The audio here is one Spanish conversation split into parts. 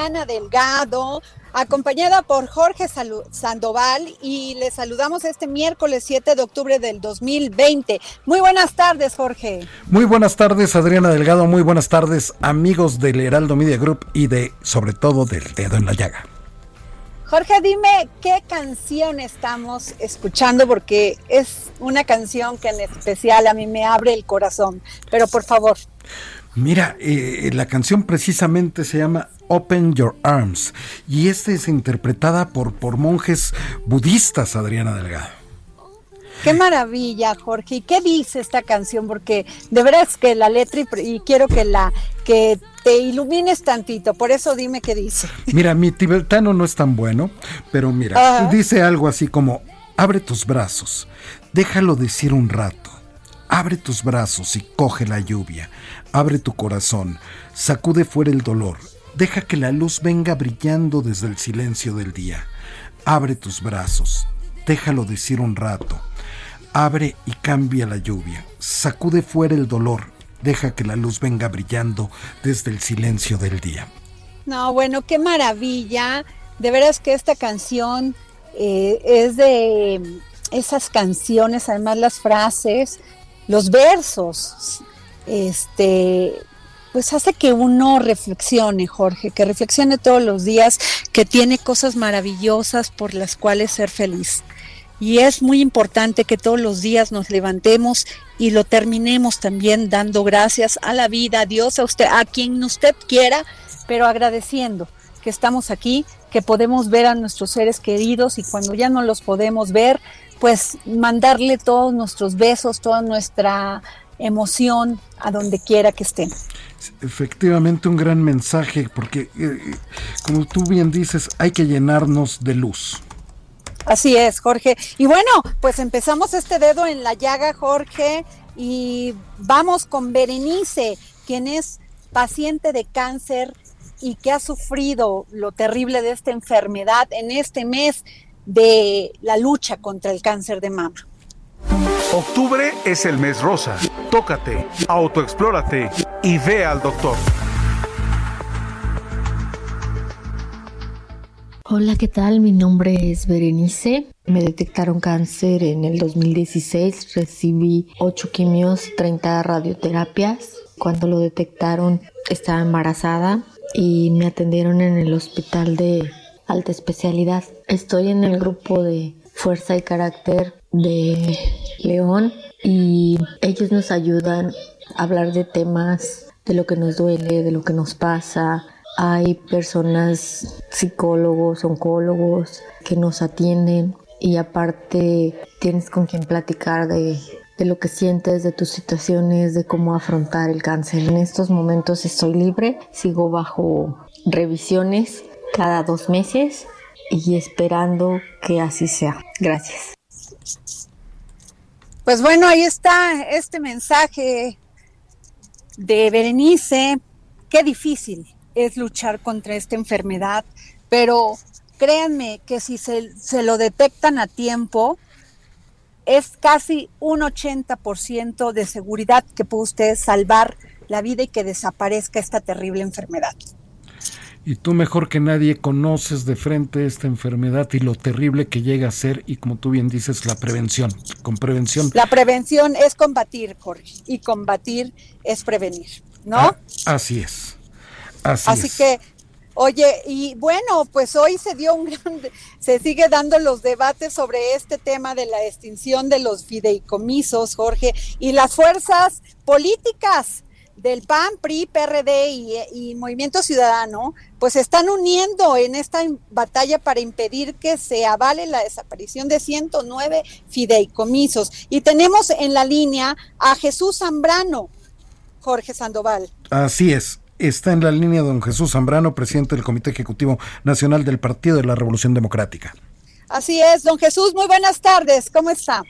Adriana Delgado, acompañada por Jorge Sandoval y les saludamos este miércoles 7 de octubre del 2020. Muy buenas tardes, Jorge. Muy buenas tardes, Adriana Delgado. Muy buenas tardes, amigos del Heraldo Media Group y de, sobre todo, del Dedo en la Llaga. Jorge, dime qué canción estamos escuchando porque es una canción que en especial a mí me abre el corazón. Pero por favor, Mira, eh, la canción precisamente se llama Open Your Arms y esta es interpretada por, por monjes budistas, Adriana Delgado. Qué maravilla, Jorge. ¿Y qué dice esta canción? Porque de veras que la letra y, quiero que la que te ilumines tantito. Por eso dime qué dice. Mira, mi tibetano no es tan bueno, pero mira, Ajá. dice algo así como, abre tus brazos, déjalo decir un rato, abre tus brazos y coge la lluvia, abre tu corazón, sacude fuera el dolor, deja que la luz venga brillando desde el silencio del día, abre tus brazos, déjalo decir un rato, abre y cambia la lluvia, sacude fuera el dolor, deja que la luz venga brillando desde el silencio del día. No, bueno, qué maravilla. De veras que esta canción eh, es de esas canciones, además las frases, los versos, este, pues hace que uno reflexione, Jorge, que reflexione todos los días, que tiene cosas maravillosas por las cuales ser feliz. Y es muy importante que todos los días nos levantemos y lo terminemos también dando gracias a la vida, a Dios, a usted, a quien usted quiera, pero agradeciendo que estamos aquí, que podemos ver a nuestros seres queridos y cuando ya no los podemos ver, pues mandarle todos nuestros besos, toda nuestra emoción a donde quiera que estén. Efectivamente, un gran mensaje, porque eh, eh, como tú bien dices, hay que llenarnos de luz. Así es, Jorge. Y bueno, pues empezamos este dedo en la llaga, Jorge, y vamos con Berenice, quien es paciente de cáncer y que ha sufrido lo terrible de esta enfermedad en este mes de la lucha contra el cáncer de mama. Octubre es el mes rosa. Tócate, autoexplórate y ve al doctor. Hola, ¿qué tal? Mi nombre es Berenice. Me detectaron cáncer en el 2016. Recibí 8 quimios, 30 radioterapias. Cuando lo detectaron estaba embarazada y me atendieron en el hospital de alta especialidad. Estoy en el grupo de fuerza y carácter de León y ellos nos ayudan a hablar de temas de lo que nos duele, de lo que nos pasa. Hay personas, psicólogos, oncólogos que nos atienden y aparte tienes con quien platicar de, de lo que sientes, de tus situaciones, de cómo afrontar el cáncer. En estos momentos estoy libre, sigo bajo revisiones cada dos meses y esperando que así sea. Gracias. Pues bueno, ahí está este mensaje de Berenice. Qué difícil es luchar contra esta enfermedad, pero créanme que si se, se lo detectan a tiempo, es casi un 80% de seguridad que puede usted salvar la vida y que desaparezca esta terrible enfermedad. Y tú mejor que nadie conoces de frente esta enfermedad y lo terrible que llega a ser y como tú bien dices, la prevención. Con prevención. La prevención es combatir, Jorge, y combatir es prevenir, ¿no? Ah, así es. Así, Así es. que, oye, y bueno, pues hoy se dio un gran, se sigue dando los debates sobre este tema de la extinción de los fideicomisos, Jorge, y las fuerzas políticas del PAN, PRI, PRD y, y Movimiento Ciudadano, pues se están uniendo en esta batalla para impedir que se avale la desaparición de 109 fideicomisos. Y tenemos en la línea a Jesús Zambrano, Jorge Sandoval. Así es. Está en la línea don Jesús Zambrano, presidente del Comité Ejecutivo Nacional del Partido de la Revolución Democrática. Así es, don Jesús, muy buenas tardes, ¿cómo está?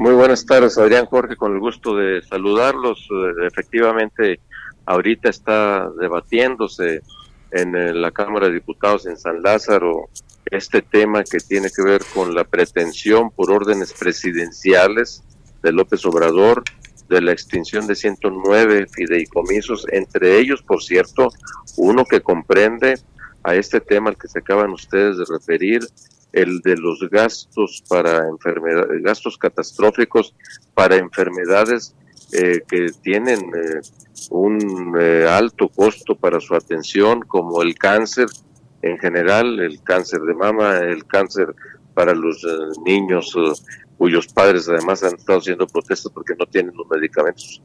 Muy buenas tardes, Adrián Jorge, con el gusto de saludarlos. Eh, Efectivamente, ahorita está debatiéndose en eh, la Cámara de Diputados en San Lázaro este tema que tiene que ver con la pretensión por órdenes presidenciales de López Obrador de la extinción de 109 fideicomisos, entre ellos, por cierto, uno que comprende a este tema al que se acaban ustedes de referir, el de los gastos para enfermedades, gastos catastróficos para enfermedades eh, que tienen eh, un eh, alto costo para su atención, como el cáncer en general, el cáncer de mama, el cáncer para los eh, niños cuyos padres además han estado haciendo protestas porque no tienen los medicamentos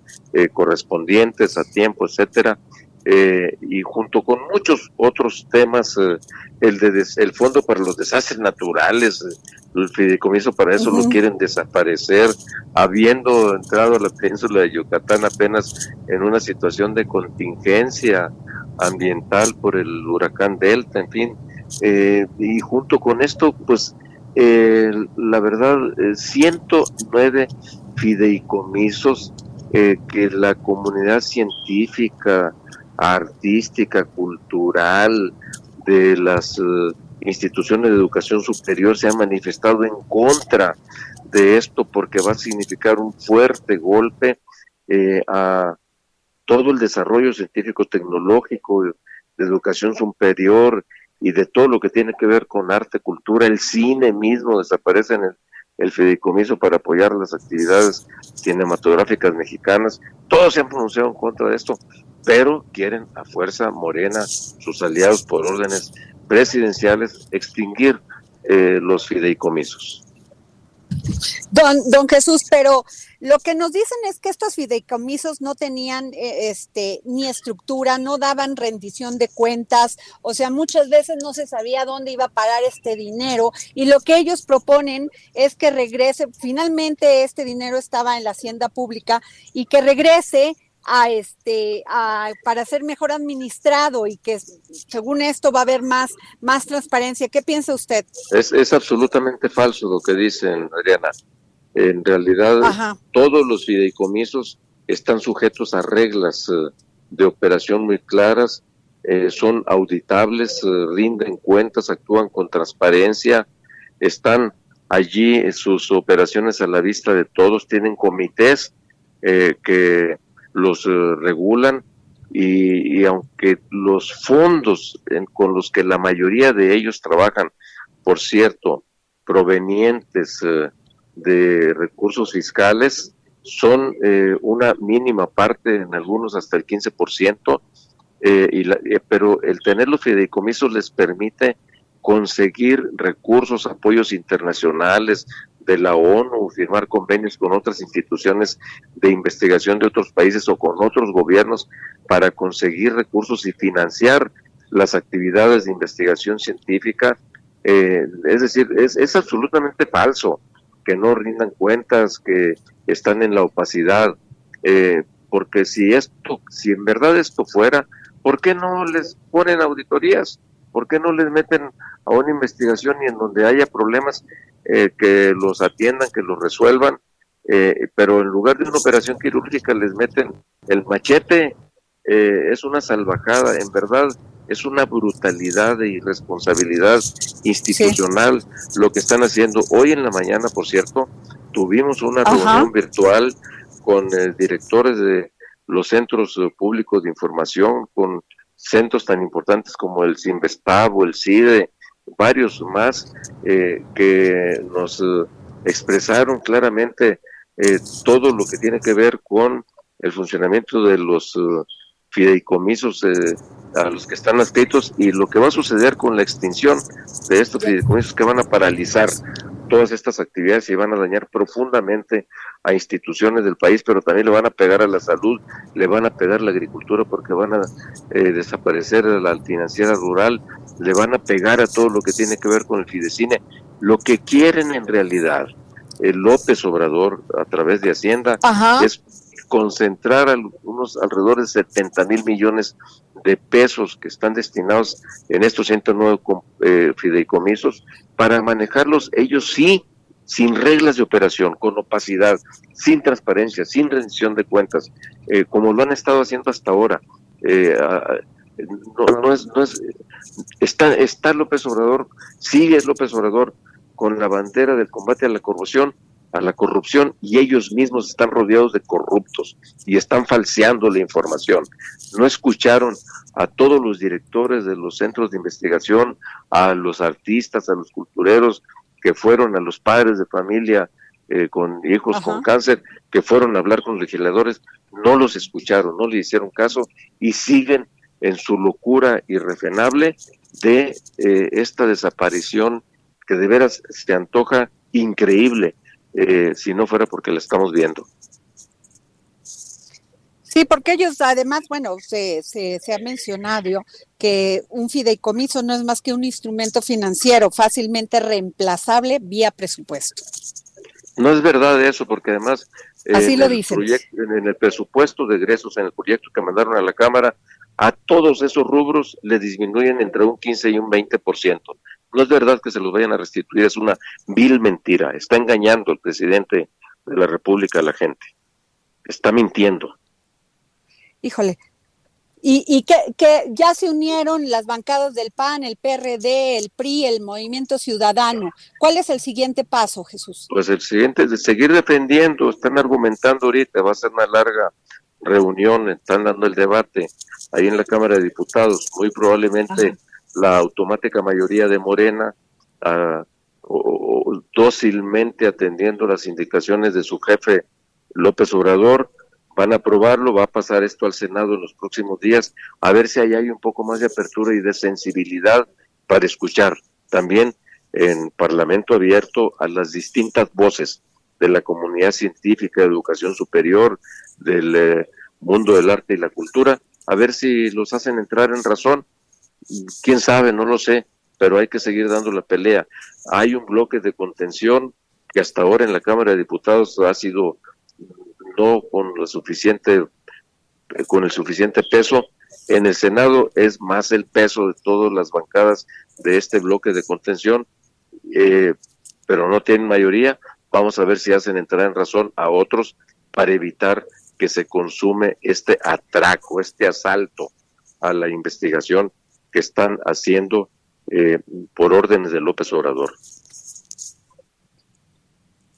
correspondientes a tiempo, etcétera. Eh, y junto con muchos otros temas, eh, el de des- el fondo para los desastres naturales, eh, el fideicomiso para eso lo Ujú. quieren desaparecer, habiendo entrado a la península de Yucatán apenas en una situación de contingencia ambiental por el huracán Delta, en fin, eh, y junto con esto, pues eh, la verdad, eh, 109 fideicomisos eh, que la comunidad científica, artística, cultural, de las eh, instituciones de educación superior se han manifestado en contra de esto porque va a significar un fuerte golpe eh, a todo el desarrollo científico tecnológico de educación superior y de todo lo que tiene que ver con arte, cultura, el cine mismo desaparece en el, el para apoyar las actividades cinematográficas mexicanas. Todos se han pronunciado en contra de esto, pero quieren a fuerza morena, sus aliados por órdenes presidenciales, extinguir eh, los fideicomisos. Don, don Jesús, pero lo que nos dicen es que estos fideicomisos no tenían eh, este ni estructura, no daban rendición de cuentas, o sea, muchas veces no se sabía dónde iba a parar este dinero y lo que ellos proponen es que regrese, finalmente este dinero estaba en la hacienda pública y que regrese a este a, para ser mejor administrado y que según esto va a haber más más transparencia. ¿Qué piensa usted? Es, es absolutamente falso lo que dicen, Adriana. En realidad, Ajá. todos los fideicomisos están sujetos a reglas eh, de operación muy claras, eh, son auditables, eh, rinden cuentas, actúan con transparencia, están allí sus operaciones a la vista de todos, tienen comités eh, que los eh, regulan y, y aunque los fondos en- con los que la mayoría de ellos trabajan, por cierto, provenientes eh, de recursos fiscales, son eh, una mínima parte, en algunos hasta el 15%, eh, y la- pero el tener los fideicomisos les permite conseguir recursos, apoyos internacionales de la ONU, firmar convenios con otras instituciones de investigación de otros países o con otros gobiernos para conseguir recursos y financiar las actividades de investigación científica. Eh, es decir, es, es absolutamente falso que no rindan cuentas, que están en la opacidad, eh, porque si esto, si en verdad esto fuera, ¿por qué no les ponen auditorías? ¿Por qué no les meten a una investigación y en donde haya problemas eh, que los atiendan, que los resuelvan? Eh, pero en lugar de una operación quirúrgica les meten el machete, es una salvajada, en verdad es una brutalidad de irresponsabilidad institucional lo que están haciendo. Hoy en la mañana, por cierto, tuvimos una Ajá. reunión virtual con eh, directores de los centros eh, públicos de información, con centros tan importantes como el CIMBESTAB o el CIDE, varios más, eh, que nos eh, expresaron claramente eh, todo lo que tiene que ver con el funcionamiento de los fideicomisos a los que están adscritos y lo que va a suceder con la extinción de estos fideicomisos que van a paralizar todas estas actividades y van a dañar profundamente a instituciones del país, pero también le van a pegar a la salud, le van a pegar a la agricultura porque van a eh, desaparecer la financiera rural, le van a pegar a todo lo que tiene que ver con el Fidecine. Lo que quieren en realidad el López Obrador a través de Hacienda Ajá. es concentrar al- unos alrededor de 70 mil millones de pesos que están destinados en estos 109 com- eh, fideicomisos para manejarlos ellos sí, sin reglas de operación, con opacidad, sin transparencia, sin rendición de cuentas, eh, como lo han estado haciendo hasta ahora. Eh, no, no es, no es, está, está López Obrador, sigue López Obrador con la bandera del combate a la corrupción, a la corrupción y ellos mismos están rodeados de corruptos y están falseando la información. No escucharon a todos los directores de los centros de investigación, a los artistas, a los cultureros que fueron, a los padres de familia eh, con hijos Ajá. con cáncer, que fueron a hablar con legisladores, no los escucharon, no le hicieron caso y siguen en su locura irrefrenable de eh, esta desaparición que de veras se antoja increíble eh, si no fuera porque la estamos viendo. Sí, porque ellos además, bueno, se, se, se ha mencionado que un fideicomiso no es más que un instrumento financiero fácilmente reemplazable vía presupuesto. No es verdad eso, porque además eh, Así en lo el dicen. proyecto- en el presupuesto de egresos, en el proyecto que mandaron a la Cámara, a todos esos rubros le disminuyen entre un 15 y un 20%. No es verdad que se los vayan a restituir, es una vil mentira. Está engañando el presidente de la República a la gente. Está mintiendo. Híjole. Y, y que, que ya se unieron las bancadas del PAN, el PRD, el PRI, el Movimiento Ciudadano. ¿Cuál es el siguiente paso, Jesús? Pues el siguiente es de seguir defendiendo, están argumentando ahorita, va a ser una larga reunión, están dando el debate ahí en la Cámara de Diputados, muy probablemente la automática mayoría de Morena, ah, dócilmente atendiendo las indicaciones de su jefe López Obrador, van a aprobarlo, va a pasar esto al Senado en los próximos días, a ver si ahí hay un poco más de apertura y de sensibilidad para escuchar también en Parlamento abierto a las distintas voces de la comunidad científica, de educación superior, del eh, mundo del arte y la cultura, a ver si los hacen entrar en razón. Quién sabe, no lo sé, pero hay que seguir dando la pelea. Hay un bloque de contención que hasta ahora en la Cámara de Diputados ha sido no con lo suficiente con el suficiente peso. En el Senado es más el peso de todas las bancadas de este bloque de contención, eh, pero no tienen mayoría. Vamos a ver si hacen entrar en razón a otros para evitar que se consume este atraco, este asalto a la investigación que están haciendo eh, por órdenes de López Obrador.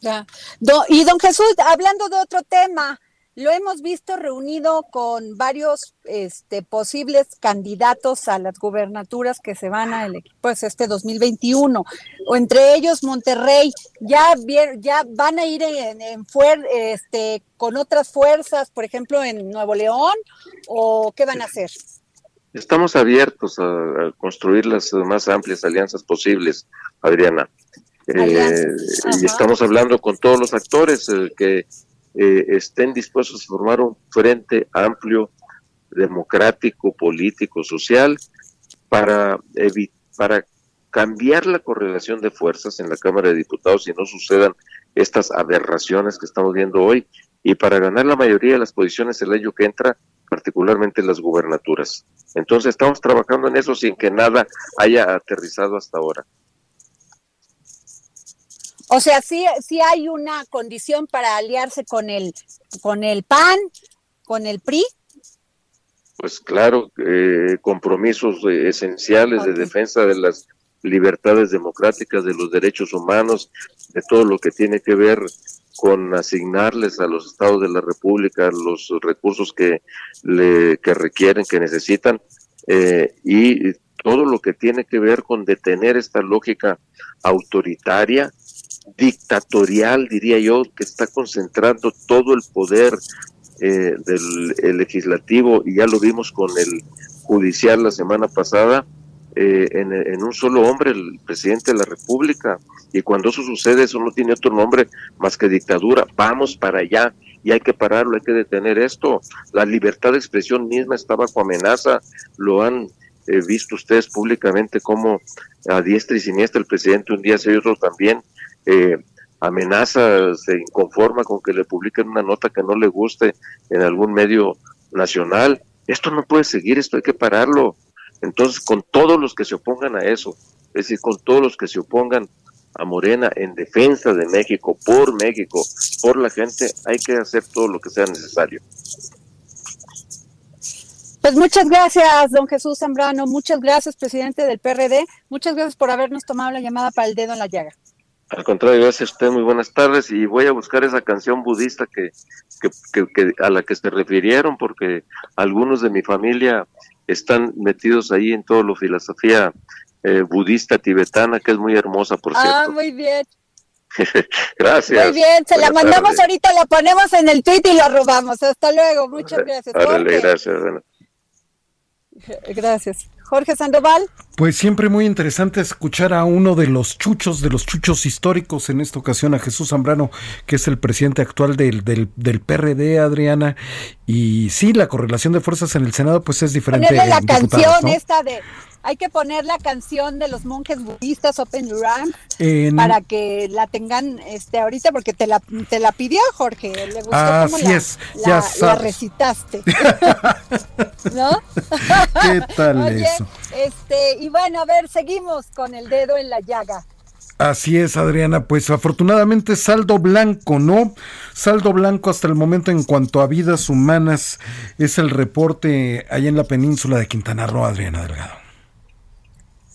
Ya. Do- y don Jesús, hablando de otro tema, lo hemos visto reunido con varios este, posibles candidatos a las gubernaturas que se van a pues este 2021, o entre ellos Monterrey, ya ya van a ir en, en fuer- este con otras fuerzas, por ejemplo en Nuevo León, o qué van a hacer? Estamos abiertos a, a construir las más amplias alianzas posibles, Adriana. Eh, y estamos hablando con todos los actores eh, que eh, estén dispuestos a formar un frente amplio, democrático, político, social, para, para cambiar la correlación de fuerzas en la Cámara de Diputados y no sucedan estas aberraciones que estamos viendo hoy y para ganar la mayoría de las posiciones el año que entra, particularmente las gubernaturas. Entonces estamos trabajando en eso sin que nada haya aterrizado hasta ahora. O sea, sí, sí hay una condición para aliarse con el, con el PAN, con el PRI. Pues claro, eh, compromisos eh, esenciales de defensa de las libertades democráticas, de los derechos humanos, de todo lo que tiene que ver con asignarles a los estados de la República los recursos que, le, que requieren, que necesitan, eh, y todo lo que tiene que ver con detener esta lógica autoritaria, dictatorial, diría yo, que está concentrando todo el poder eh, del el legislativo, y ya lo vimos con el judicial la semana pasada, eh, en, un solo hombre, el presidente de la República. Y cuando eso sucede, eso no tiene otro nombre más que dictadura. Vamos para allá y hay que pararlo, hay que detener esto. La libertad de expresión misma está bajo amenaza. Lo han eh, visto ustedes públicamente como a diestra y siniestra el presidente un día se y otro también eh, amenaza, se inconforma con que le publiquen una nota que no le guste en algún medio nacional. Esto no puede seguir, esto hay que pararlo. Entonces, con todos los que se opongan a eso, es decir, con todos los que se opongan a Morena en defensa de México, por México, por la gente, hay que hacer todo lo que sea necesario. Pues muchas gracias, don Jesús Zambrano. Muchas gracias, presidente del PRD. Muchas gracias por habernos tomado la llamada para el dedo en la llaga. Al contrario, gracias a usted, muy buenas tardes y voy a buscar esa canción budista que, que, que- que- a la que se refirieron porque algunos de mi familia están metidos ahí en todo lo filosofía eh, budista tibetana que es muy hermosa, por Ah, cierto. muy bien. Gracias. Muy bien, se la mandamos ahorita, la ponemos en el tweet y la robamos. Hasta luego, muchas gracias. Jorge. gracias. bueno. Gracias. Jorge Sandoval. Pues siempre muy interesante escuchar a uno de los chuchos, de los chuchos históricos, en esta ocasión a Jesús Zambrano, que es el presidente actual del, del, del PRD, Adriana. Y sí, la correlación de fuerzas en el Senado pues es diferente. Ponerle la canción ¿no? esta de. Hay que poner la canción de los monjes budistas Open Your Arms En- para que la tengan este ahorita porque te la, te la pidió Jorge. Le gustó Así cómo la, es, la- ya la recitaste. ¿No? ¿Qué tal Oye, eso? este, y bueno, a ver, seguimos con el dedo en la llaga. Así es, Adriana. Pues afortunadamente saldo blanco, ¿no? Saldo blanco hasta el momento en cuanto a vidas humanas es el reporte allá en la península de Quintana Roo, Adriana Delgado.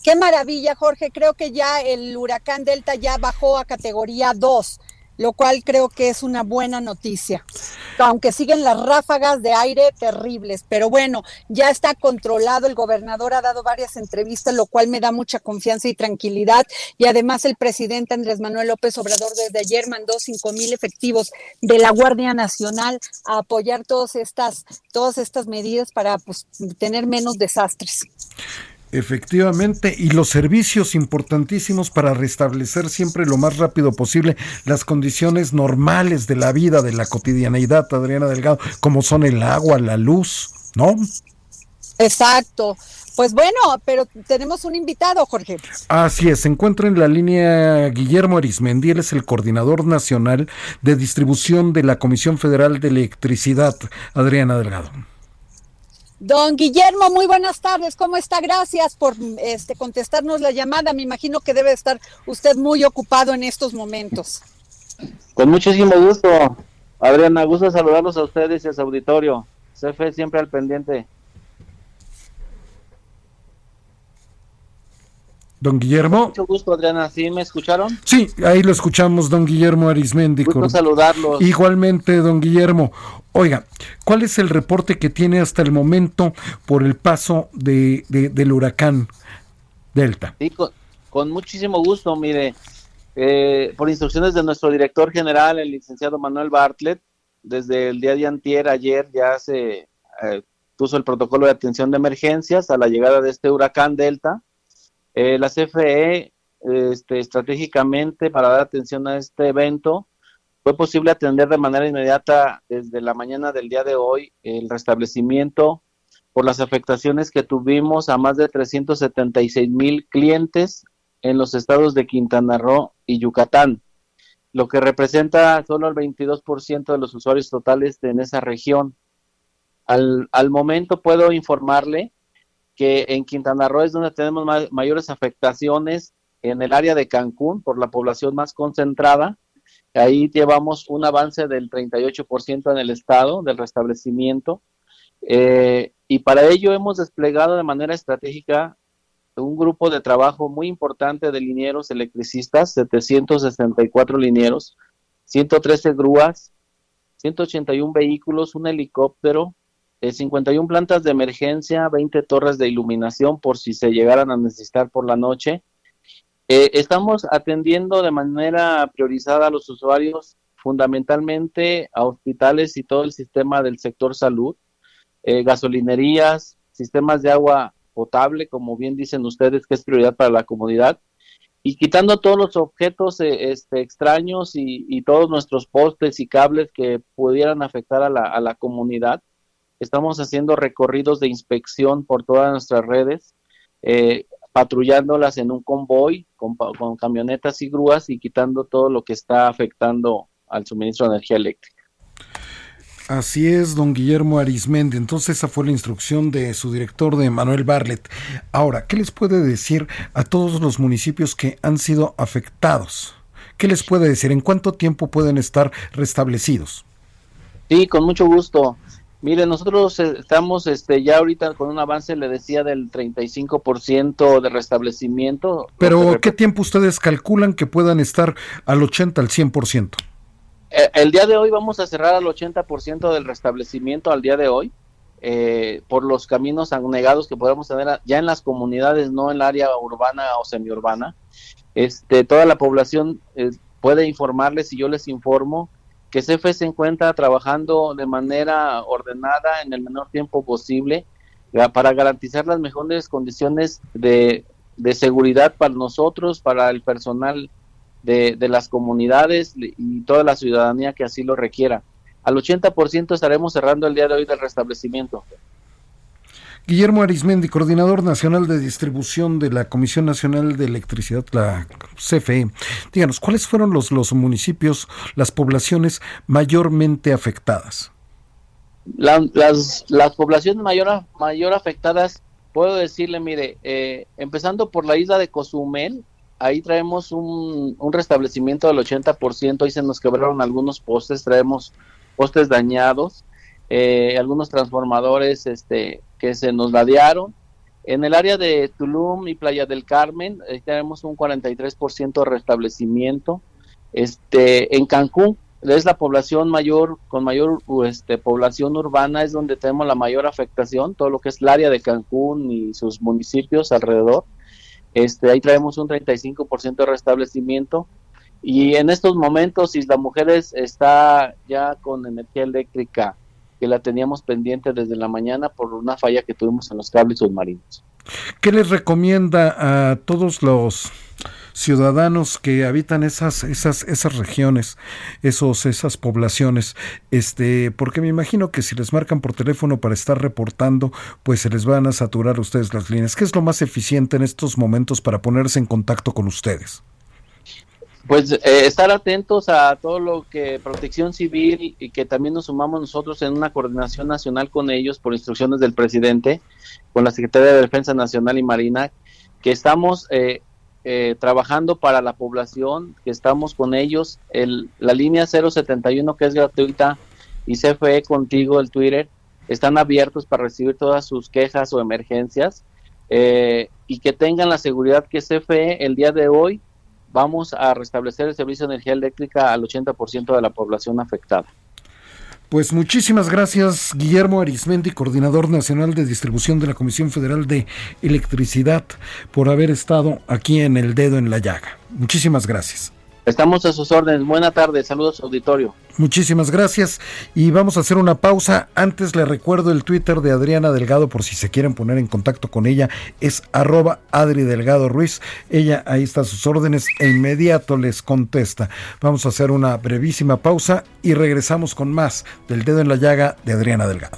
Qué maravilla, Jorge. Creo que ya el huracán Delta ya bajó a categoría 2, lo cual creo que es una buena noticia. Aunque siguen las ráfagas de aire terribles, pero bueno, ya está controlado. El gobernador ha dado varias entrevistas, lo cual me da mucha confianza y tranquilidad. Y además el presidente Andrés Manuel López Obrador desde ayer mandó cinco mil efectivos de la Guardia Nacional a apoyar todas estas, todas estas medidas para pues, tener menos desastres. Efectivamente, y los servicios importantísimos para restablecer siempre lo más rápido posible las condiciones normales de la vida, de la cotidianeidad, Adriana Delgado, como son el agua, la luz, ¿no? Exacto. Pues bueno, pero tenemos un invitado, Jorge. Así es, se encuentra en la línea Guillermo Arismendi, él es el coordinador nacional de distribución de la Comisión Federal de Electricidad, Adriana Delgado. Don Guillermo, muy buenas tardes. ¿Cómo está? Gracias por este contestarnos la llamada. Me imagino que debe estar usted muy ocupado en estos momentos. Con muchísimo gusto. Adriana, gusto saludarlos a ustedes y a su auditorio. CFE siempre al pendiente. Don Guillermo. Mucho gusto, Adriana. ¿Sí me escucharon? Sí, ahí lo escuchamos, don Guillermo Arismendi. Gusto saludarlos. Igualmente, don Guillermo. Oiga, ¿cuál es el reporte que tiene hasta el momento por el paso de, de- del huracán Delta? Sí, con, con muchísimo gusto. Mire, eh, por instrucciones de nuestro director general, el licenciado Manuel Bartlett, desde el día de antier, ayer, ya se eh, puso el protocolo de atención de emergencias a la llegada de este huracán Delta. Eh, la CFE, este, estratégicamente, para dar atención a este evento, fue posible atender de manera inmediata desde la mañana del día de hoy el restablecimiento por las afectaciones que tuvimos a más de 376 mil clientes en los estados de Quintana Roo y Yucatán, lo que representa solo el 22% de los usuarios totales en esa región. Al, al momento puedo informarle que en Quintana Roo es donde tenemos ma- mayores afectaciones en el área de Cancún por la población más concentrada. Ahí llevamos un avance del 38% en el estado del restablecimiento. Eh, y para ello hemos desplegado de manera estratégica un grupo de trabajo muy importante de linieros electricistas, 764 linieros, 113 grúas, 181 vehículos, un helicóptero, eh, 51 plantas de emergencia, 20 torres de iluminación por si se llegaran a necesitar por la noche. Eh, estamos atendiendo de manera priorizada a los usuarios, fundamentalmente a hospitales y todo el sistema del sector salud, eh, gasolinerías, sistemas de agua potable, como bien dicen ustedes, que es prioridad para la comunidad, y quitando todos los objetos eh, este, extraños y, todos nuestros postes y cables que pudieran afectar a la comunidad. Estamos haciendo recorridos de inspección por todas nuestras redes, eh, patrullándolas en un convoy con, con camionetas y grúas y quitando todo lo que está afectando al suministro de energía eléctrica. Así es, don Guillermo Arismendi. Entonces esa fue la instrucción de su director, de Manuel Barlet. Ahora, ¿qué les puede decir a todos los municipios que han sido afectados? ¿Qué les puede decir? ¿En cuánto tiempo pueden estar restablecidos? Sí, con mucho gusto. Mire, nosotros eh, estamos este, ya ahorita con un avance, le decía, del 35% de restablecimiento. Pero ¿qué tiempo ustedes calculan que puedan estar al 80, al 100%? Eh, el día de hoy vamos a cerrar al 80% del restablecimiento al día de hoy eh, por los caminos anegados que podemos tener ya en las comunidades, no en el área urbana o semiurbana. Este, toda la población eh, puede informarles y yo les informo que CFE se encuentra trabajando de manera ordenada en el menor tiempo posible para garantizar las mejores condiciones de, de seguridad para nosotros, para el personal de, de las comunidades y toda la ciudadanía que así lo requiera. Al 80% estaremos cerrando el día de hoy del restablecimiento. Guillermo Arismendi, coordinador nacional de distribución de la Comisión Nacional de Electricidad, la CFE. Díganos, ¿cuáles fueron los, los municipios, las poblaciones mayormente afectadas? La- las, las poblaciones mayor, mayor afectadas, puedo decirle, mire, eh, empezando por la isla de Cozumel, ahí traemos un, un restablecimiento del 80%, ahí se nos quebraron algunos postes, traemos postes dañados, eh, algunos transformadores este, que se nos ladearon. En el área de Tulum y Playa del Carmen eh, tenemos un 43% de restablecimiento. Este, en Cancún es la población mayor, con mayor este, población urbana, es donde tenemos la mayor afectación, todo lo que es el área de Cancún y sus municipios alrededor. Este, ahí traemos un 35% de restablecimiento. Y en estos momentos Isla Mujeres está ya con energía eléctrica, que la teníamos pendiente desde la mañana por una falla que tuvimos en los cables submarinos. ¿Qué les recomienda a todos los ciudadanos que habitan esas, esas, esas regiones, esos, esas poblaciones? Este, porque me imagino que si les marcan por teléfono para estar reportando, pues se les van a saturar a ustedes las líneas. ¿Qué es lo más eficiente en estos momentos para ponerse en contacto con ustedes? Pues eh, estar atentos a todo lo que Protección Civil y que también nos sumamos nosotros en una coordinación nacional con ellos por instrucciones del presidente, con la Secretaría de Defensa Nacional y Marina, que estamos eh, eh, trabajando para la población, que estamos con ellos. El, la línea 071 que es gratuita y CFE contigo, el Twitter, están abiertos para recibir todas sus quejas o emergencias eh, y que tengan la seguridad que CFE el día de hoy vamos a restablecer el servicio de energía eléctrica al 80% de la población afectada. Pues muchísimas gracias, Guillermo Arismendi, coordinador nacional de distribución de la Comisión Federal de Electricidad, por haber estado aquí en El Dedo en la Llaga. Muchísimas gracias. Estamos a sus órdenes. Buena tarde, saludos auditorio. Muchísimas gracias y vamos a hacer una pausa. Antes le recuerdo el Twitter de Adriana Delgado por si se quieren poner en contacto con ella. Es arroba Adri Delgado Ruiz. Ella ahí está a sus órdenes e inmediato les contesta. Vamos a hacer una brevísima pausa y regresamos con más del dedo en la llaga de Adriana Delgado.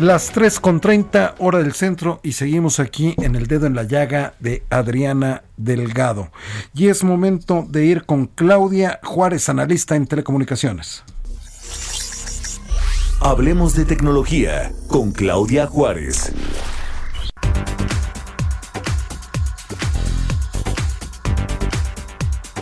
Las 3 con 30 hora del centro y seguimos aquí en el dedo en la llaga de Adriana Delgado. Y es momento de ir con Claudia Juárez, analista en telecomunicaciones. Hablemos de tecnología con Claudia Juárez.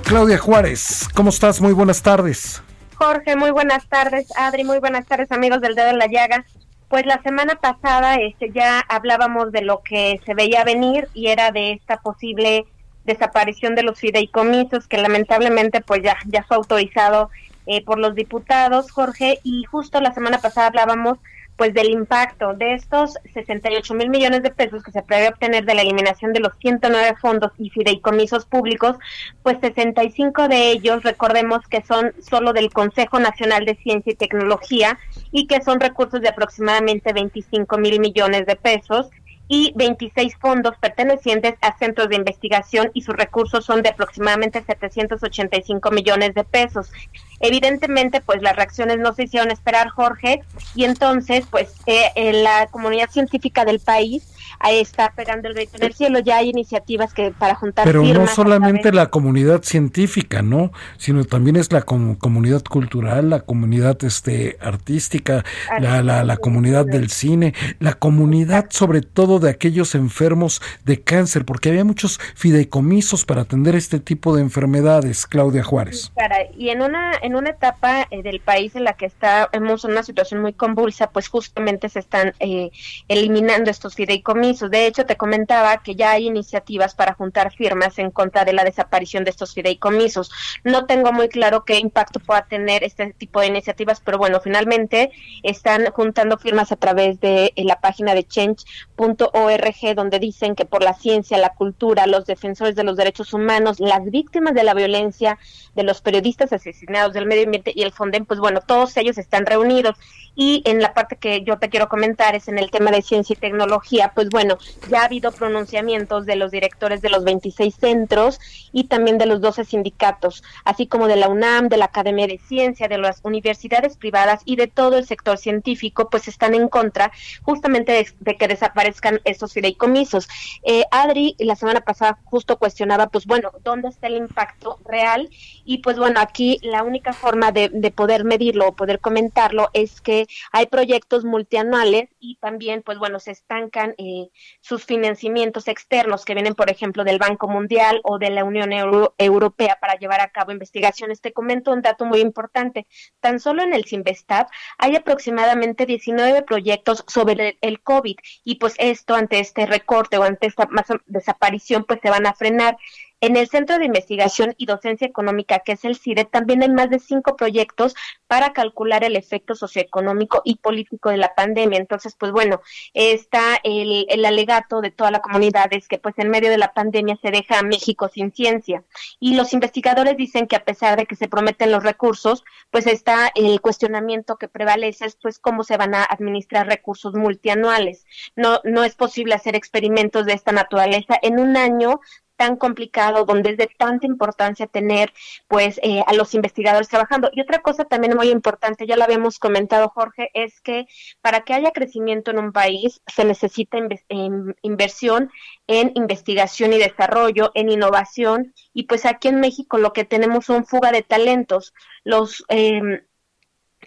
Claudia Juárez, ¿cómo estás? Muy buenas tardes. Jorge, muy buenas tardes. Adri, muy buenas tardes, amigos del Dedo en la Llaga. Pues la semana pasada este, ya hablábamos de lo que se veía venir y era de esta posible desaparición de los fideicomisos que lamentablemente pues ya, ya fue autorizado eh, por los diputados, Jorge, y justo la semana pasada hablábamos pues del impacto de estos 68 mil millones de pesos que se prevé obtener de la eliminación de los 109 fondos y fideicomisos públicos, pues 65 de ellos, recordemos que son solo del Consejo Nacional de Ciencia y Tecnología y que son recursos de aproximadamente 25 mil millones de pesos y 26 fondos pertenecientes a centros de investigación y sus recursos son de aproximadamente 785 millones de pesos. Evidentemente, pues las reacciones no se hicieron esperar, Jorge, y entonces, pues eh, la comunidad científica del país ahí está pegando el grito en el cielo. Ya hay iniciativas que para juntar Pero no firmas solamente la comunidad científica, ¿no? Sino también es la com- comunidad cultural, la comunidad este artística, la, la, la comunidad del cine, la comunidad sobre todo de aquellos enfermos de cáncer, porque había muchos fideicomisos para atender este tipo de enfermedades, Claudia Juárez. Y en una en una etapa eh, del país en la que estamos en una situación muy convulsa, pues justamente se están eh, eliminando estos fideicomisos. De hecho, te comentaba que ya hay iniciativas para juntar firmas en contra de la desaparición de estos fideicomisos. No tengo muy claro qué impacto pueda tener este tipo de iniciativas, pero bueno, finalmente están juntando firmas a través de eh, la página de change.org, donde dicen que por la ciencia, la cultura, los defensores de los derechos humanos, las víctimas de la violencia, de los periodistas asesinados del medio ambiente y el Fonden, pues bueno, todos ellos están reunidos. Y en la parte que yo te quiero comentar es en el tema de ciencia y tecnología, pues bueno, ya ha habido pronunciamientos de los directores de los 26 centros y también de los 12 sindicatos, así como de la UNAM, de la Academia de Ciencia, de las universidades privadas y de todo el sector científico, pues están en contra justamente de, de que desaparezcan estos fideicomisos. Eh, Adri la semana pasada justo cuestionaba, pues bueno, ¿dónde está el impacto real? Y pues bueno, aquí la única forma de, de poder medirlo o poder comentarlo es que hay proyectos multianuales y también, pues bueno, se estancan eh, sus financiamientos externos que vienen, por ejemplo, del Banco Mundial o de la Unión Euro- Europea para llevar a cabo investigaciones. Te comento un dato muy importante. Tan solo en el Sinvestab hay aproximadamente 19 proyectos sobre el, el COVID y pues esto ante este recorte o ante esta más- desaparición pues se van a frenar. En el Centro de Investigación y Docencia Económica, que es el CIDE, también hay más de cinco proyectos para calcular el efecto socioeconómico y político de la pandemia. Entonces, pues bueno, está el, el alegato de toda la comunidad es que pues en medio de la pandemia se deja México sin ciencia. Y los investigadores dicen que a pesar de que se prometen los recursos, pues está el cuestionamiento que prevalece es pues cómo se van a administrar recursos multianuales. No, no es posible hacer experimentos de esta naturaleza en un año tan complicado, donde es de tanta importancia tener pues eh, a los investigadores trabajando. Y otra cosa también muy importante, ya lo habíamos comentado Jorge, es que para que haya crecimiento en un país se necesita en- inversión en investigación y desarrollo, en innovación, y pues aquí en México lo que tenemos son fuga de talentos. Los eh,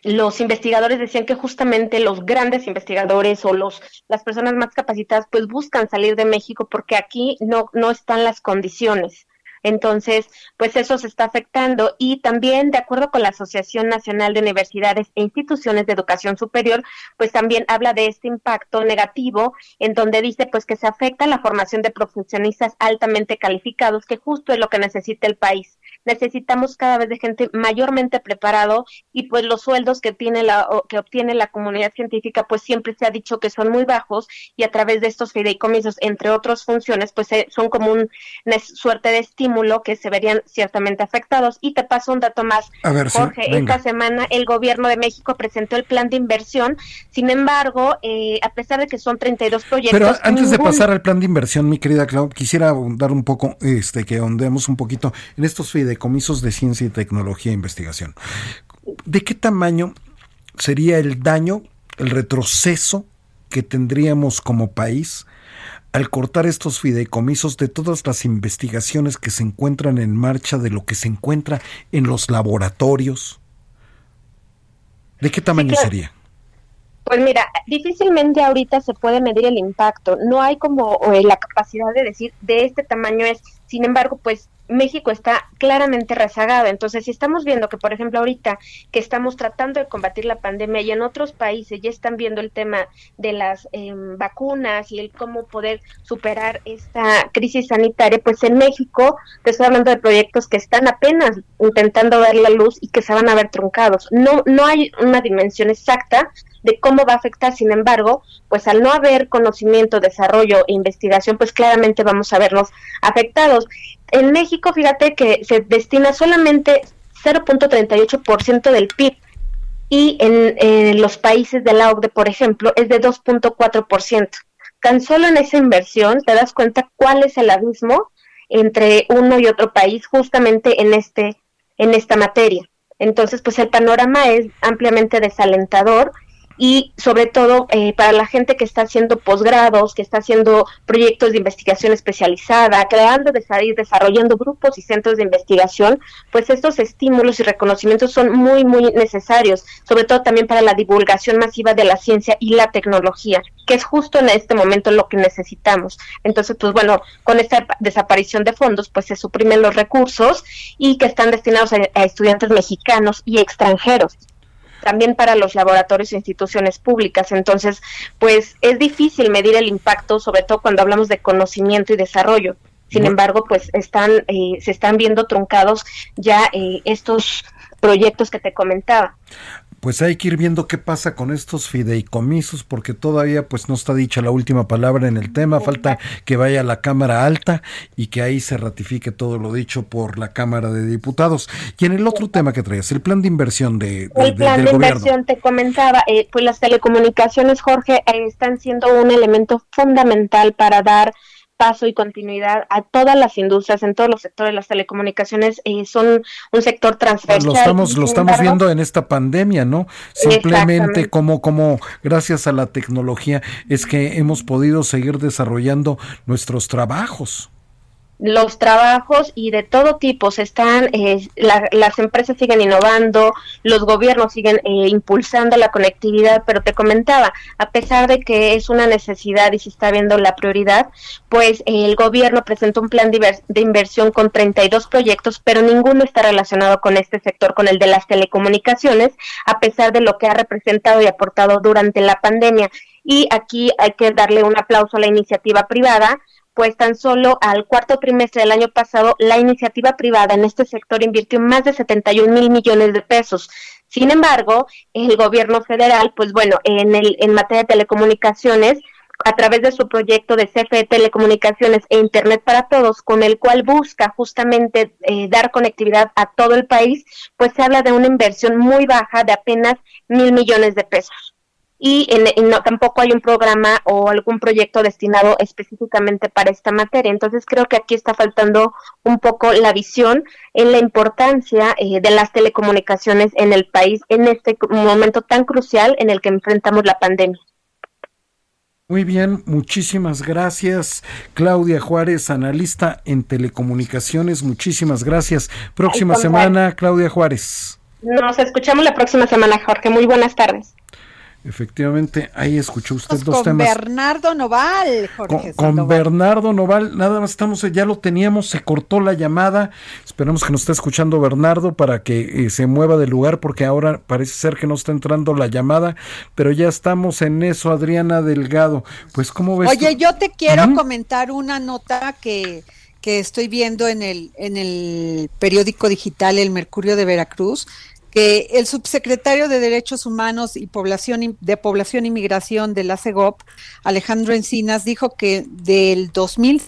los investigadores decían que justamente los grandes investigadores o los las personas más capacitadas pues buscan salir de México porque aquí no no están las condiciones. Entonces, pues eso se está afectando y también de acuerdo con la Asociación Nacional de Universidades e Instituciones de Educación Superior, pues también habla de este impacto negativo en donde dice pues que se afecta la formación de profesionistas altamente calificados, que justo es lo que necesita el país. Necesitamos cada vez de gente mayormente preparado y pues los sueldos que tiene la que obtiene la comunidad científica pues siempre se ha dicho que son muy bajos y a través de estos fideicomisos entre otras funciones pues eh, son como un- una suerte de estímulo que se verían ciertamente afectados. Y te paso un dato más A ver, Jorge. esta semana el gobierno de México presentó el plan de inversión. Sin embargo eh, a pesar de que son 32 proyectos Pero antes de pasar al plan de inversión, mi querida Clau, quisiera ahondar un poco, este, que ahondemos un poquito en estos fideicomisos de ciencia y tecnología e investigación. ¿De qué tamaño sería el daño, el retroceso que tendríamos como país al cortar estos fideicomisos de todas las investigaciones que se encuentran en marcha, de lo que se encuentra en los laboratorios? ¿De qué tamaño sería? Pues mira, difícilmente ahorita se puede medir el impacto. No hay como eh, la capacidad de decir de este tamaño es. Sin embargo, pues México está claramente rezagado. Entonces, si estamos viendo que, por ejemplo, ahorita que estamos tratando de combatir la pandemia y en otros países ya están viendo el tema de las em, vacunas y el cómo poder superar esta crisis sanitaria, pues en México te estoy hablando de proyectos que están apenas intentando ver la luz y que se van a ver truncados. No, no hay una dimensión exacta de cómo va a afectar. Sin embargo, pues al no haber conocimiento, desarrollo e investigación, pues claramente vamos a vernos afectados. En México, fíjate que se destina solamente 0.38% del PIB y en, los países de la OCDE, por ejemplo, es de 2.4%. Tan solo en esa inversión te das cuenta cuál es el abismo entre uno y otro país justamente en este en esta materia. Entonces, pues el panorama es ampliamente desalentador y sobre todo eh, para la gente que está haciendo posgrados, que está haciendo proyectos de investigación especializada, creando, desarrollando grupos y centros de investigación, pues estos estímulos y reconocimientos son muy, muy necesarios, sobre todo también para la divulgación masiva de la ciencia y la tecnología, que es justo en este momento lo que necesitamos. Entonces, pues bueno, con esta desaparición de fondos, pues se suprimen los recursos y que están destinados a estudiantes mexicanos y extranjeros también para los laboratorios e instituciones públicas. Entonces, pues es difícil medir el impacto, sobre todo cuando hablamos de conocimiento y desarrollo. Sin embargo, pues están, eh, se están viendo truncados ya eh, estos proyectos que te comentaba. Pues hay que ir viendo qué pasa con estos fideicomisos, porque todavía pues no está dicha la última palabra en el tema, falta que vaya a la Cámara Alta y que ahí se ratifique todo lo dicho por la Cámara de Diputados. Y en el otro tema que traes, el plan de inversión de, de- El plan del de gobierno. inversión te comentaba, eh, pues las telecomunicaciones, Jorge, eh, están siendo un elemento fundamental para dar paso y continuidad a todas las industrias, en todos los sectores. Las telecomunicaciones eh, son un sector transversal. Lo estamos, lo estamos embargo, viendo en esta pandemia, ¿no? Simplemente como, como gracias a la tecnología es que hemos podido seguir desarrollando nuestros trabajos. Los trabajos y de todo tipo. Se están eh, la- las empresas siguen innovando los gobiernos siguen eh, impulsando la conectividad pero te comentaba a pesar de que es una necesidad y se está viendo la prioridad pues eh, el gobierno presentó un plan de, de inversión con 32 proyectos pero ninguno está relacionado con este sector con el de las telecomunicaciones a pesar de lo que ha representado y aportado durante la pandemia. Y aquí hay que darle un aplauso a la iniciativa privada pues tan solo al cuarto trimestre del año pasado, la iniciativa privada en este sector invirtió más de 71 mil millones de pesos. Sin embargo, el gobierno federal, pues bueno, en, el, en materia de telecomunicaciones, a través de su proyecto de CFE Telecomunicaciones e Internet para Todos, con el cual busca justamente eh, dar conectividad a todo el país, pues se habla de una inversión muy baja de apenas mil millones de pesos. Y en, en no, tampoco hay un programa o algún proyecto destinado específicamente para esta materia. Entonces creo que aquí está faltando un poco la visión en la importancia eh, de las telecomunicaciones en el país en este momento tan crucial en el que enfrentamos la pandemia. Muy bien, muchísimas gracias. Claudia Juárez, analista en telecomunicaciones, muchísimas gracias. Próxima semana, Claudia Juárez. Nos escuchamos la próxima semana, Jorge. Muy buenas tardes. Efectivamente, ahí escuchó usted Pues dos con temas. Bernardo Noval, Jorge Con, con. Bernardo Noval, nada más estamos, ya lo teníamos, se cortó la llamada. Esperamos que nos esté escuchando Bernardo para que eh, se mueva del lugar porque ahora parece ser que no está entrando la llamada, pero ya estamos en eso, Adriana Delgado. Pues, ¿cómo ves? Oye, tú? yo te quiero comentar una nota que, que estoy viendo en el, en el periódico digital El Mercurio de Veracruz, que el subsecretario de Derechos Humanos y Población de Población y Migración de la CEGOP, Alejandro Encinas, dijo que del 2000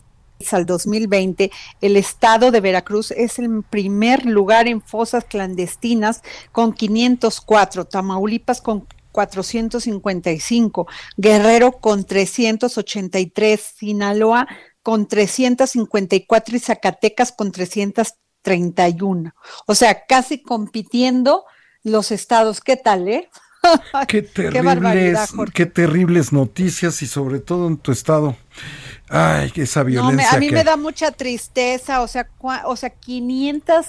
al 2020, el estado de Veracruz es el primer lugar en fosas clandestinas con 504, Tamaulipas con 455, Guerrero con 383, Sinaloa con 354 y Zacatecas con 331. O sea, casi compitiendo los estados. ¿Qué tal, eh? Qué terribles, qué terribles noticias y sobre todo en tu estado. Ay, esa No, me- violencia a mí que me da mucha tristeza, o sea, cua- o sea, 500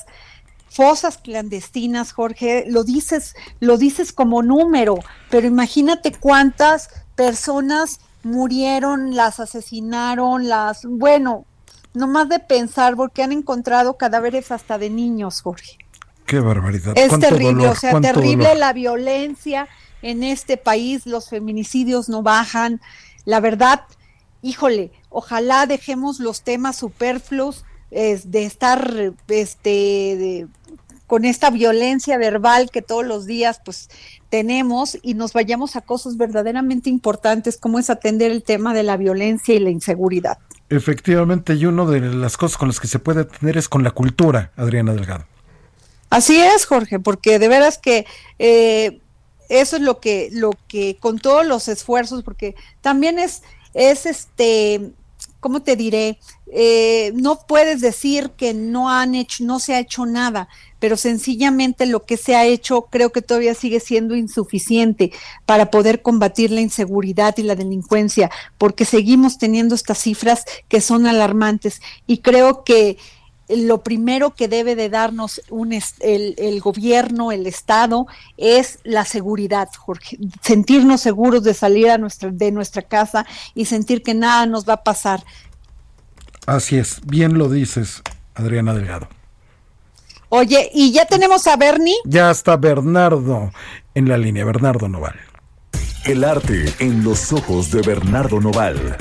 fosas clandestinas, Jorge, lo dices, lo dices como número, pero imagínate cuántas personas murieron, las asesinaron, las, bueno, nomás de pensar, porque han encontrado cadáveres hasta de niños, Jorge. qué barbaridad. Es terrible, dolor, o sea, terrible dolor. la violencia en este país, los feminicidios no bajan. La verdad, híjole, ojalá dejemos los temas superfluos es, de estar este de- con esta violencia verbal que todos los días pues tenemos y nos vayamos a cosas verdaderamente importantes como es atender el tema de la violencia y la inseguridad. Efectivamente, y una de las cosas con las que se puede atender es con la cultura, Adriana Delgado. Así es, Jorge, porque de veras que eh, eso es lo que, lo que con todos los esfuerzos, porque también es, es este, ¿cómo te diré? Eh, no puedes decir que no han hecho, no se ha hecho nada, pero sencillamente lo que se ha hecho creo que todavía sigue siendo insuficiente para poder combatir la inseguridad y la delincuencia, porque seguimos teniendo estas cifras que son alarmantes y creo que lo primero que debe de darnos un el, el gobierno, el Estado, es la seguridad, Jorge. Sentirnos seguros de salir a nuestra, de nuestra casa y sentir que nada nos va a pasar. Así es, bien lo dices, Adriana Delgado. Oye, y ya tenemos a Bernie. Ya está Bernardo en la línea, Bernardo Noval. El arte en los ojos de Bernardo Noval.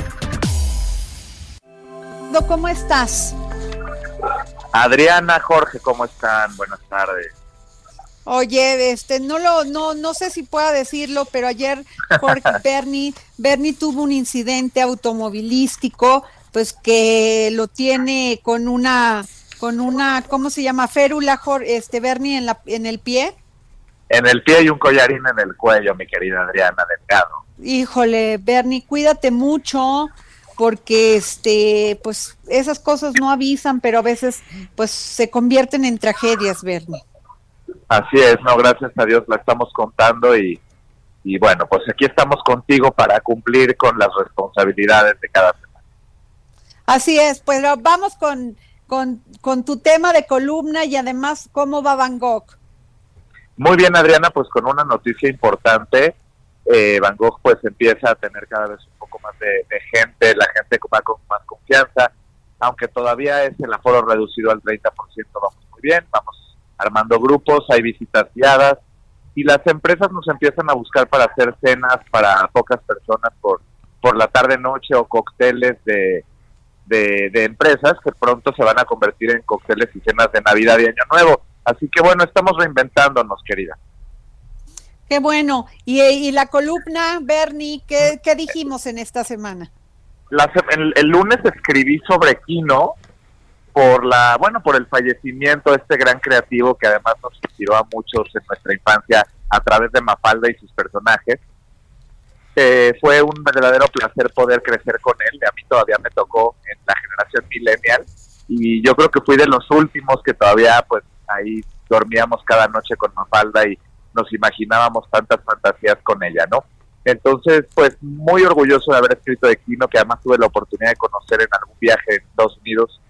Do, ¿Cómo estás? Adriana, Jorge, ¿cómo están? Buenas tardes. Oye, este, no lo, no, no sé si pueda decirlo, pero ayer Jorge Bernie, Bernie tuvo un incidente automovilístico, pues que lo tiene con una, con una, ¿cómo se llama? Férula, este Bernie en la, en el pie. En el pie y un collarín en el cuello, mi querida Adriana Delgado. Híjole, Bernie, cuídate mucho, porque este, pues esas cosas no avisan, pero a veces, pues se convierten en tragedias, Bernie. Así es, no, gracias a Dios la estamos contando y, y bueno, pues aquí estamos contigo para cumplir con las responsabilidades de cada semana. Así es, pues vamos con, con, con tu tema de columna y además cómo va Van Gogh. Muy bien, Adriana, pues con una noticia importante, eh, Van Gogh pues empieza a tener cada vez un poco más de, de gente, la gente va con más confianza, aunque todavía es el aforo reducido al 30%, vamos muy bien, vamos armando grupos, hay visitas guiadas y las empresas nos empiezan a buscar para hacer cenas para pocas personas por, por la tarde noche o cócteles de, de, de empresas que pronto se van a convertir en cócteles y cenas de Navidad y Año Nuevo. Así que bueno, estamos reinventándonos, querida. Qué bueno. Y, y la columna, Bernie, ¿qué, qué dijimos en esta semana? La el, el lunes escribí sobre Kino por la, bueno, por el fallecimiento de este gran creativo que además nos inspiró a muchos en nuestra infancia a través de Mafalda y sus personajes. Eh, fue un verdadero placer poder crecer con él. A mí todavía me tocó en la generación millennial y yo creo que fui de los últimos que todavía pues ahí dormíamos cada noche con Mafalda y nos imaginábamos tantas fantasías con ella, ¿no? Entonces, pues muy orgulloso de haber escrito de Kino, que además tuve la oportunidad de conocer en algún viaje en Estados Unidos.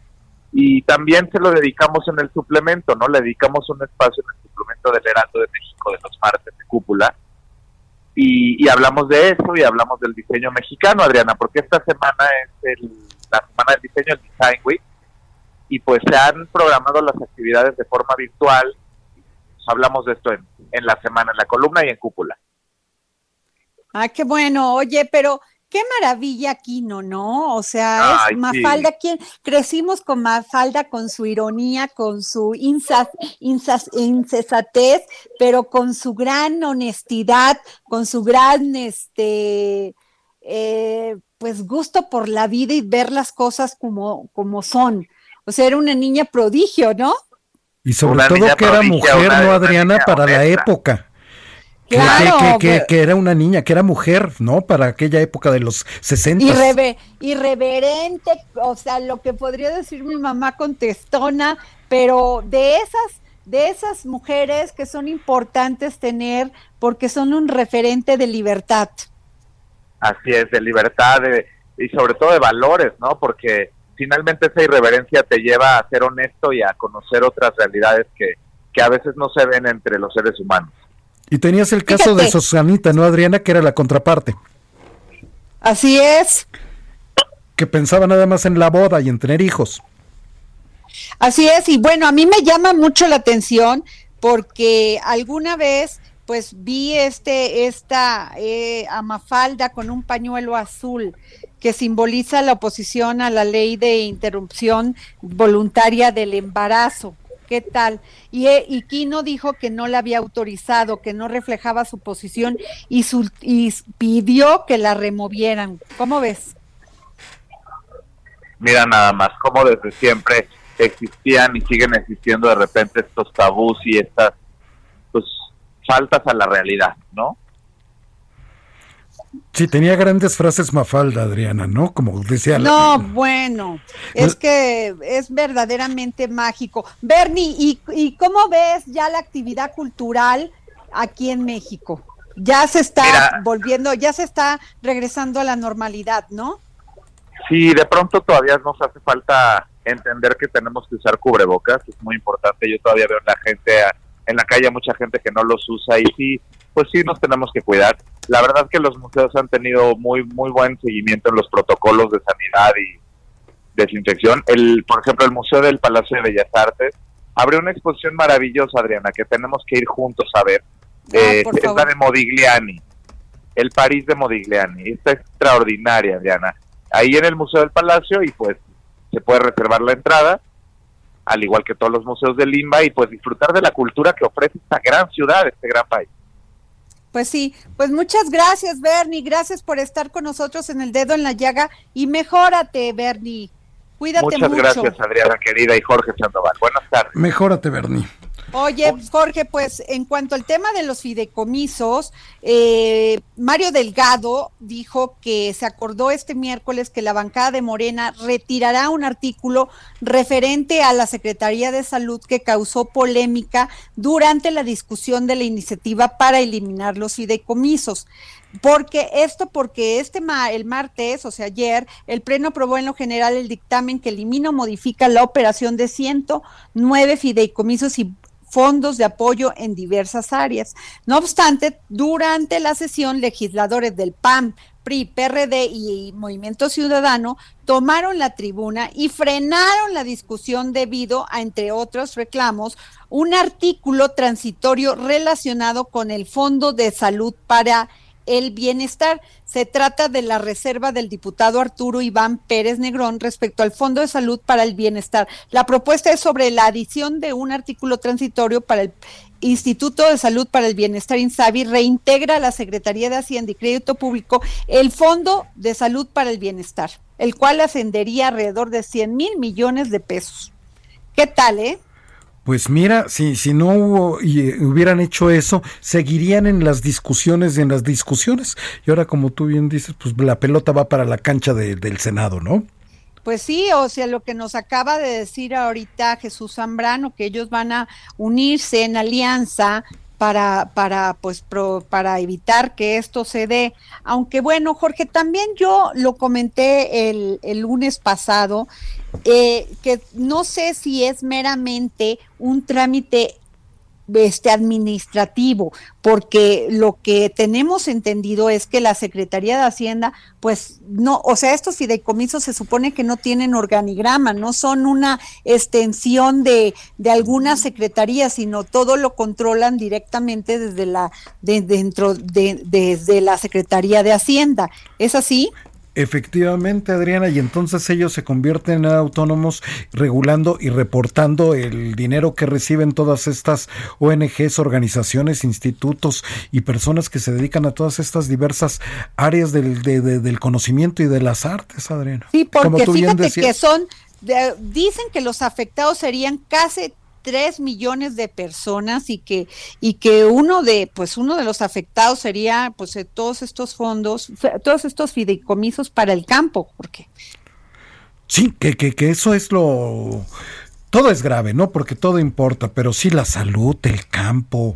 Y también se lo dedicamos en el suplemento, ¿no? Le dedicamos un espacio en el suplemento del Heraldo de México de los martes de cúpula. Y, y hablamos de eso y hablamos del diseño mexicano, Adriana, porque esta semana es el- la semana del diseño, el Design Week. Y pues se han programado las actividades de forma virtual. Hablamos de esto en, en la semana, en la columna y en cúpula. Ah, qué bueno. Oye, pero qué maravilla Kino, ¿no? O sea, Ay, es Mafalda, quien crecimos con Mafalda, con su ironía, con su insas, insas- insensatez, pero con su gran honestidad, con su gran, este, eh, pues gusto por la vida y ver las cosas como, como son. O sea, era una niña prodigio, ¿no? Y sobre Una todo que era mujer, una- ¿no, Adriana? Para la época. Que, Claro, que, que, que- pero- que era una niña, que era mujer, ¿no? Para aquella época de los 60. Irreve- irreverente, o sea, lo que podría decir mi mamá contestona, pero de esas, de esas mujeres que son importantes tener porque son un referente de libertad. Así es, de libertad de- y sobre todo de valores, ¿no? Porque finalmente esa irreverencia te lleva a ser honesto y a conocer otras realidades que, que a veces no se ven entre los seres humanos. Y tenías el caso de. Susanita, ¿no, Adriana? Que era la contraparte, Así es, que pensaba nada más en la boda y en tener hijos. así es, y bueno, a mí me llama mucho la atención porque alguna vez pues vi este, esta eh, amafalda con un pañuelo azul que simboliza la oposición a la ley de interrupción voluntaria del embarazo. ¿Qué tal? Y, eh, y Kino dijo que no la había autorizado, que no reflejaba su posición y, su, pidió que la removieran. ¿Cómo ves? Mira nada más cómo desde siempre existían y siguen existiendo de repente estos tabús y estas pues faltas a la realidad, ¿no? Sí, tenía grandes frases Mafalda, Adriana, ¿no? Como decía la- No, bueno, es que es verdaderamente mágico. Bernie, ¿y, ¿y cómo ves ya la actividad cultural aquí en México? Ya se está Mira. volviendo, ya se está regresando a la normalidad, ¿no? Sí, de pronto todavía nos hace falta entender que tenemos que usar cubrebocas, es muy importante. Yo todavía veo en la gente, a- en la calle, a mucha gente que no los usa y sí, pues sí nos tenemos que cuidar. La verdad que los museos han tenido muy muy buen seguimiento en los protocolos de sanidad y desinfección. El, por ejemplo, el Museo del Palacio de Bellas Artes abrió una exposición maravillosa, Adriana, que tenemos que ir juntos a ver. Eh, por es la de Modigliani, el París de Modigliani. Está extraordinaria, Adriana. Ahí en el Museo del Palacio y pues se puede reservar la entrada, al igual que todos los museos de Limba y pues disfrutar de la cultura que ofrece esta gran ciudad, este gran país. Pues sí, pues muchas gracias, Bernie. Gracias por estar con nosotros en el dedo en la llaga y mejórate, Bernie. Cuídate Muchas mucho. gracias, Adriana querida y Jorge Sandoval. Buenas tardes. Mejórate, Bernie. Oye, Jorge, pues en cuanto al tema de los fideicomisos, eh, Mario Delgado dijo que se acordó este miércoles que la bancada de Morena retirará un artículo referente a la Secretaría de Salud que causó polémica durante la discusión de la iniciativa para eliminar los fideicomisos. Porque esto, porque este ma- el martes, o sea, ayer, el Pleno aprobó en lo general el dictamen que elimina o modifica la operación de 109 fideicomisos y fondos de apoyo en diversas áreas. No obstante, durante la sesión, legisladores del PAN, PRI, PRD y Movimiento Ciudadano tomaron la tribuna y frenaron la discusión debido a, entre otros reclamos, un artículo transitorio relacionado con el Fondo de Salud para el bienestar. Se trata de la reserva del diputado Arturo Iván Pérez Negrón respecto al Fondo de Salud para el Bienestar. La propuesta es sobre la adición de un artículo transitorio para el Instituto de Salud para el Bienestar Insabi reintegra a la Secretaría de Hacienda y Crédito Público el Fondo de Salud para el Bienestar, el cual ascendería alrededor de 100 mil millones de pesos. ¿Qué tal, eh? Pues mira, si, si no hubo, y, eh, hubieran hecho eso, seguirían en las discusiones y en las discusiones. Y ahora, como tú bien dices, pues la pelota va para la cancha de- del Senado, ¿no? Pues sí, o sea, lo que nos acaba de decir ahorita Jesús Zambrano, que ellos van a unirse en alianza para, para, pues, pro- para evitar que esto se dé. Aunque bueno, Jorge, también yo lo comenté el, lunes pasado, eh, que no sé si es meramente un trámite este administrativo, porque lo que tenemos entendido es que la Secretaría de Hacienda, pues no, o sea, estos fideicomisos se supone que no tienen organigrama, no son una extensión de, de alguna secretaría, sino todo lo controlan directamente desde la, de, dentro de, desde la Secretaría de Hacienda. ¿Es así? Efectivamente, Adriana, y entonces ellos se convierten en autónomos regulando y reportando el dinero que reciben todas estas ONGs, organizaciones, institutos y personas que se dedican a todas estas diversas áreas del, de- de- del conocimiento y de las artes, Adriana. Sí, porque fíjate que son, de- dicen que los afectados serían casi tres millones de personas y que y que uno de pues uno de los afectados sería pues eh, todos estos fondos todos estos fideicomisos para el campo porque Sí, que, que, que eso es lo... Todo es grave, ¿no? Porque todo importa, pero sí la salud, el campo.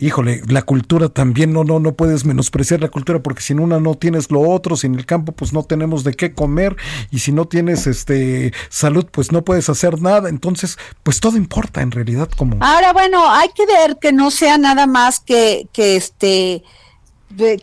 Híjole, la cultura también, no, no, no puedes menospreciar la cultura porque sin una no tienes lo otro, sin el campo pues no tenemos de qué comer y si no tienes este salud pues no puedes hacer nada, entonces pues todo importa en realidad como... ahora bueno hay que ver que no sea nada más que que este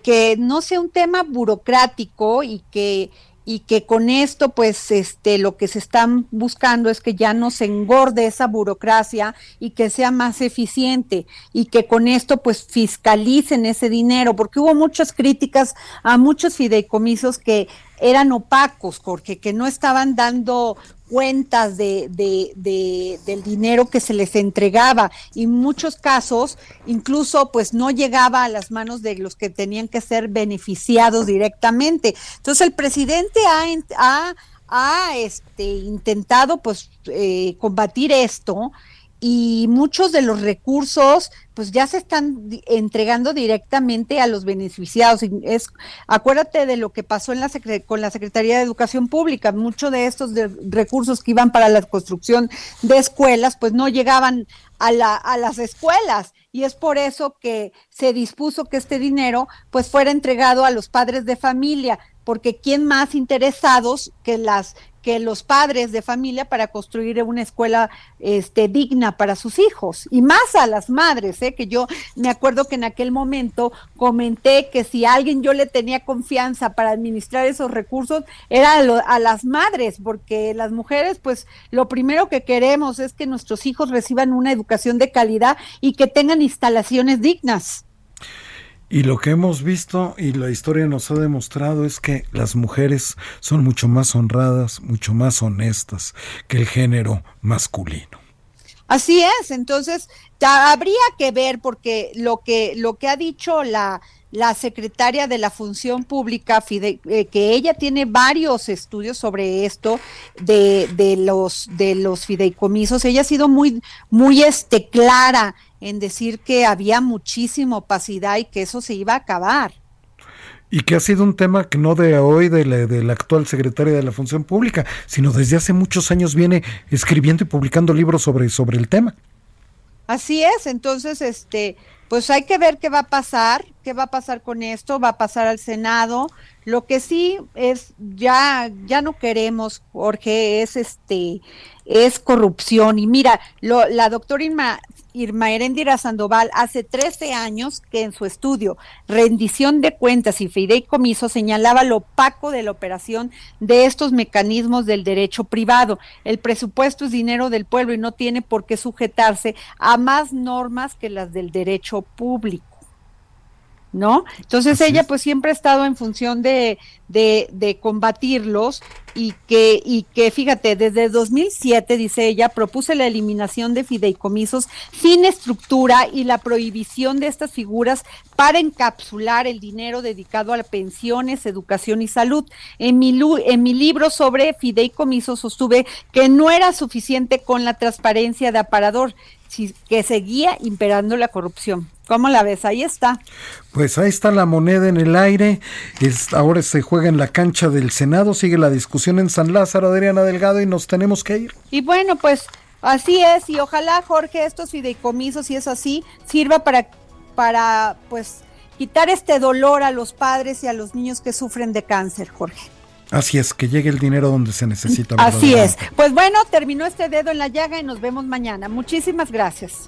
que no sea un tema burocrático y que y que con esto pues este lo que se están buscando es que ya no se engorde esa burocracia y que sea más eficiente y que con esto pues fiscalicen ese dinero porque hubo muchas críticas a muchos fideicomisos que eran opacos porque que no estaban dando cuentas de, de, de- del dinero que se les entregaba y en muchos casos incluso pues no llegaba a las manos de los que tenían que ser beneficiados directamente. Entonces el presidente ha, ha, ha, este, intentado pues eh, combatir esto y muchos de los recursos pues ya se están entregando directamente a los beneficiados. Es, acuérdate de lo que pasó en la con la Secretaría de Educación Pública, muchos de estos de- recursos que iban para la construcción de escuelas pues no llegaban a, la, a las escuelas y es por eso que se dispuso que este dinero pues fuera entregado a los padres de familia, porque quién más interesados que las que los padres de familia para construir una escuela este digna para sus hijos y más a las madres, ¿eh? que yo me acuerdo que en aquel momento comenté que si a alguien yo le tenía confianza para administrar esos recursos era a, lo- a las madres, porque las mujeres pues lo primero que queremos es que nuestros hijos reciban una educación de calidad y que tengan instalaciones dignas. Y lo que hemos visto y la historia nos ha demostrado es que las mujeres son mucho más honradas, mucho más honestas que el género masculino. Así es, entonces habría que ver porque lo que lo que ha dicho la la secretaria de la Función Pública, eh, que ella tiene varios estudios sobre esto de, de los de los fideicomisos. Ella ha sido muy muy este clara en decir que había muchísima opacidad y que eso se iba a acabar. Y que ha sido un tema que no de hoy, de la, de la actual secretaria de la Función Pública, sino desde hace muchos años viene escribiendo y publicando libros sobre, sobre el tema. Así es, entonces, este, pues hay que ver qué va a pasar, qué va a pasar con esto, va a pasar al Senado. Lo que sí es, ya, ya no queremos, Jorge, es este, es corrupción. Y mira, lo, la doctora Irma, Irma Heréndira Sandoval hace 13 años que en su estudio Rendición de Cuentas y Fideicomiso señalaba lo opaco de la operación de estos mecanismos del derecho privado. El presupuesto es dinero del pueblo y no tiene por qué sujetarse a más normas que las del derecho público. ¿No? Entonces ella pues siempre ha estado en función de, de, de, combatirlos y que, y que fíjate, desde 2007, dice ella, propuse la eliminación de fideicomisos sin estructura y la prohibición de estas figuras para encapsular el dinero dedicado a pensiones, educación y salud. En mi, en mi libro sobre fideicomisos sostuve que no era suficiente con la transparencia de aparador, que seguía imperando la corrupción. ¿Cómo la ves? Ahí está. Pues ahí está la moneda en el aire. Es, ahora se juega en la cancha del Senado. Sigue la discusión en San Lázaro, Adriana Delgado, y nos tenemos que ir. Y bueno, pues así es. Y ojalá, Jorge, estos fideicomisos, si es así, sirva para, para pues, quitar este dolor a los padres y a los niños que sufren de cáncer, Jorge. Así es, que llegue el dinero donde se necesita. Así es. Pues bueno, terminó este dedo en la llaga y nos vemos mañana. Muchísimas gracias.